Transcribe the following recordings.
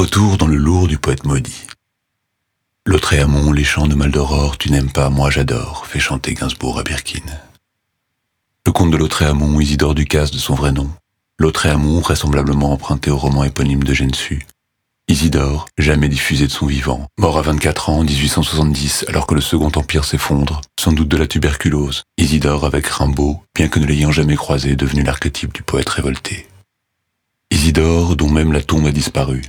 Retour dans le lourd du poète maudit. Lautréamont, les chants de Mal d'Aurore, tu n'aimes pas, moi j'adore, fait chanter Gainsbourg à Birkin. Le comte de Lautréamont, Isidore Ducasse de son vrai nom. Lautréamont, vraisemblablement emprunté au roman éponyme de Gensu. Isidore, jamais diffusé de son vivant, mort à 24 ans en 1870 alors que le Second Empire s'effondre, sans doute de la tuberculose. Isidore avec Rimbaud, bien que ne l'ayant jamais croisé, devenu l'archétype du poète révolté. Isidore dont même la tombe a disparu.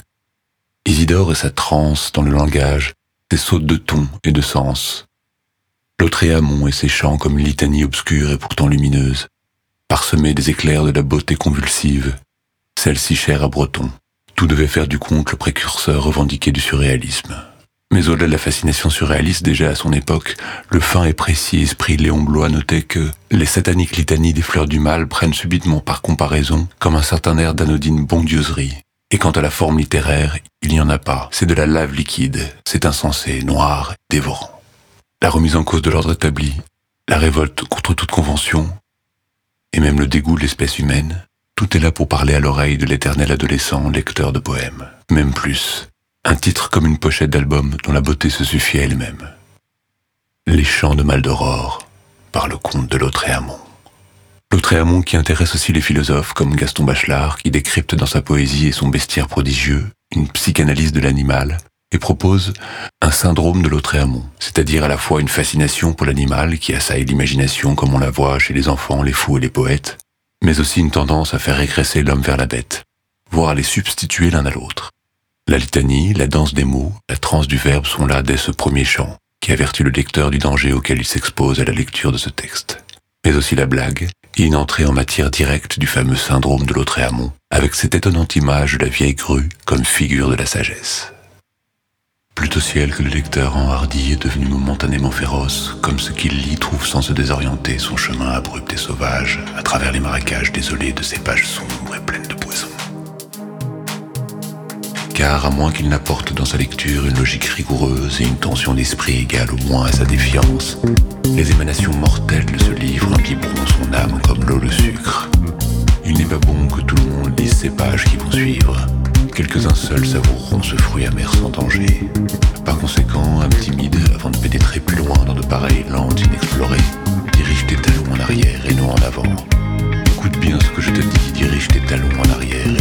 Isidore et sa transe dans le langage, ses sautes de ton et de sens. Lautréamont et ses chants comme litanie obscure et pourtant lumineuse, parsemée des éclairs de la beauté convulsive, celle si chère à Breton. Tout devait faire du conte le précurseur revendiqué du surréalisme. Mais au-delà de la fascination surréaliste déjà à son époque, le fin et précis esprit Léon Blois notait que les sataniques litanies des fleurs du mal prennent subitement par comparaison comme un certain air d'anodine bondieuserie. Et quant à la forme littéraire, il n'y en a pas, c'est de la lave liquide, c'est insensé, noir, dévorant. La remise en cause de l'ordre établi, la révolte contre toute convention, et même le dégoût de l'espèce humaine, tout est là pour parler à l'oreille de l'éternel adolescent lecteur de poèmes. Même plus, un titre comme une pochette d'album dont la beauté se suffit à elle-même. Les chants de Mal d'Aurore, par le comte de Lautréamont. Lautréamont qui intéresse aussi les philosophes comme Gaston Bachelard qui décrypte dans sa poésie et son bestiaire prodigieux une psychanalyse de l'animal et propose un syndrome de Lautréamont, c'est-à-dire à la fois une fascination pour l'animal qui assaille l'imagination comme on la voit chez les enfants, les fous et les poètes, mais aussi une tendance à faire régresser l'homme vers la bête, voire à les substituer l'un à l'autre. La litanie, la danse des mots, la transe du verbe sont là dès ce premier chant, qui avertit le lecteur du danger auquel il s'expose à la lecture de ce texte. Mais aussi la blague, une entrée en matière directe du fameux syndrome de Lautréamont, avec cette étonnante image de la vieille grue comme figure de la sagesse. Plutôt ciel que le lecteur enhardi est devenu momentanément féroce, comme ce qu'il lit trouve sans se désorienter son chemin abrupt et sauvage à travers les marécages désolés de ces pages sombres et pleines Car à moins qu'il n'apporte dans sa lecture une logique rigoureuse et une tension d'esprit égale au moins à sa défiance, les émanations mortelles de ce livre imbiberont son âme comme l'eau le sucre. Il n'est pas bon que tout le monde lise ces pages qui vont suivre, Quelques-uns seuls savoureront ce fruit amer sans danger. Par conséquent, âme timide, avant de pénétrer plus loin dans de pareilles landes inexplorées, dirige tes talons en arrière et non en avant. Écoute bien ce que je te dis, dirige tes talons en arrière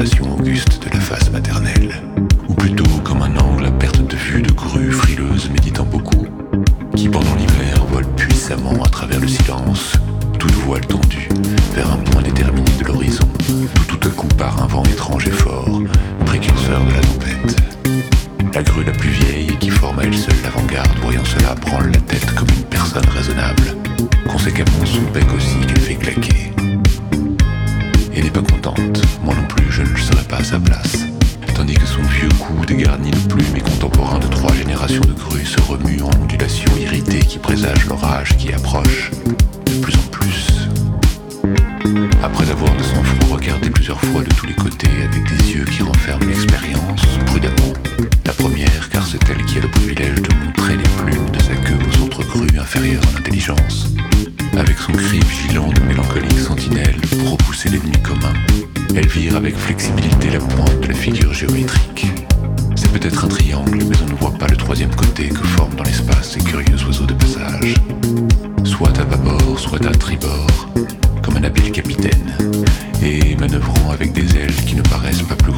auguste de la face maternelle. Ou plutôt comme un angle à perte de vue de grue frileuse méditant beaucoup, qui pendant l'hiver vole puissamment à travers le silence toute voile tendue vers un point déterminé de l'horizon, tout tout à coup par un vent étrange et fort, précurseur de la tempête. La grue la plus vieille qui forme à elle seule l'avant-garde, voyant cela, branle la tête comme une personne raisonnable, conséquemment son bec aussi lui fait claquer. À sa place tandis que son vieux cou dégarni de plumes et contemporain de trois générations de grues se remue en ondulations irritées qui présagent l'orage qui approche de plus en plus. Après avoir de sang-froid regardé plusieurs fois de tous les côtés avec des yeux qui renferment l'expérience, prudemment, la première car c'est elle qui a le privilège de montrer les plumes de sa queue aux autres grues inférieures en intelligence, avec son cri vigilant de mélancolique sentinelle pour repousser l'ennemi commun, elle vire avec flexibilité la pointe de la figure géométrique. C'est peut-être un triangle, mais on ne voit pas le troisième côté que forment dans l'espace ces curieux oiseaux de passage. Soit à bâbord, soit à tribord, comme un habile capitaine, et manœuvrant avec des ailes qui ne paraissent pas plus